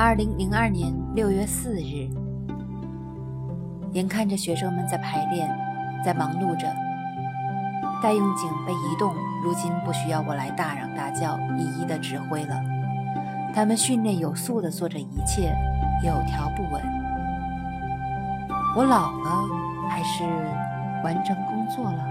二零零二年六月四日。眼看着学生们在排练在忙碌着待用井被移动如今不需要我来大嚷大叫一一的指挥了。他们训练有素的做着一切有条不紊。我老了还是完成工作了？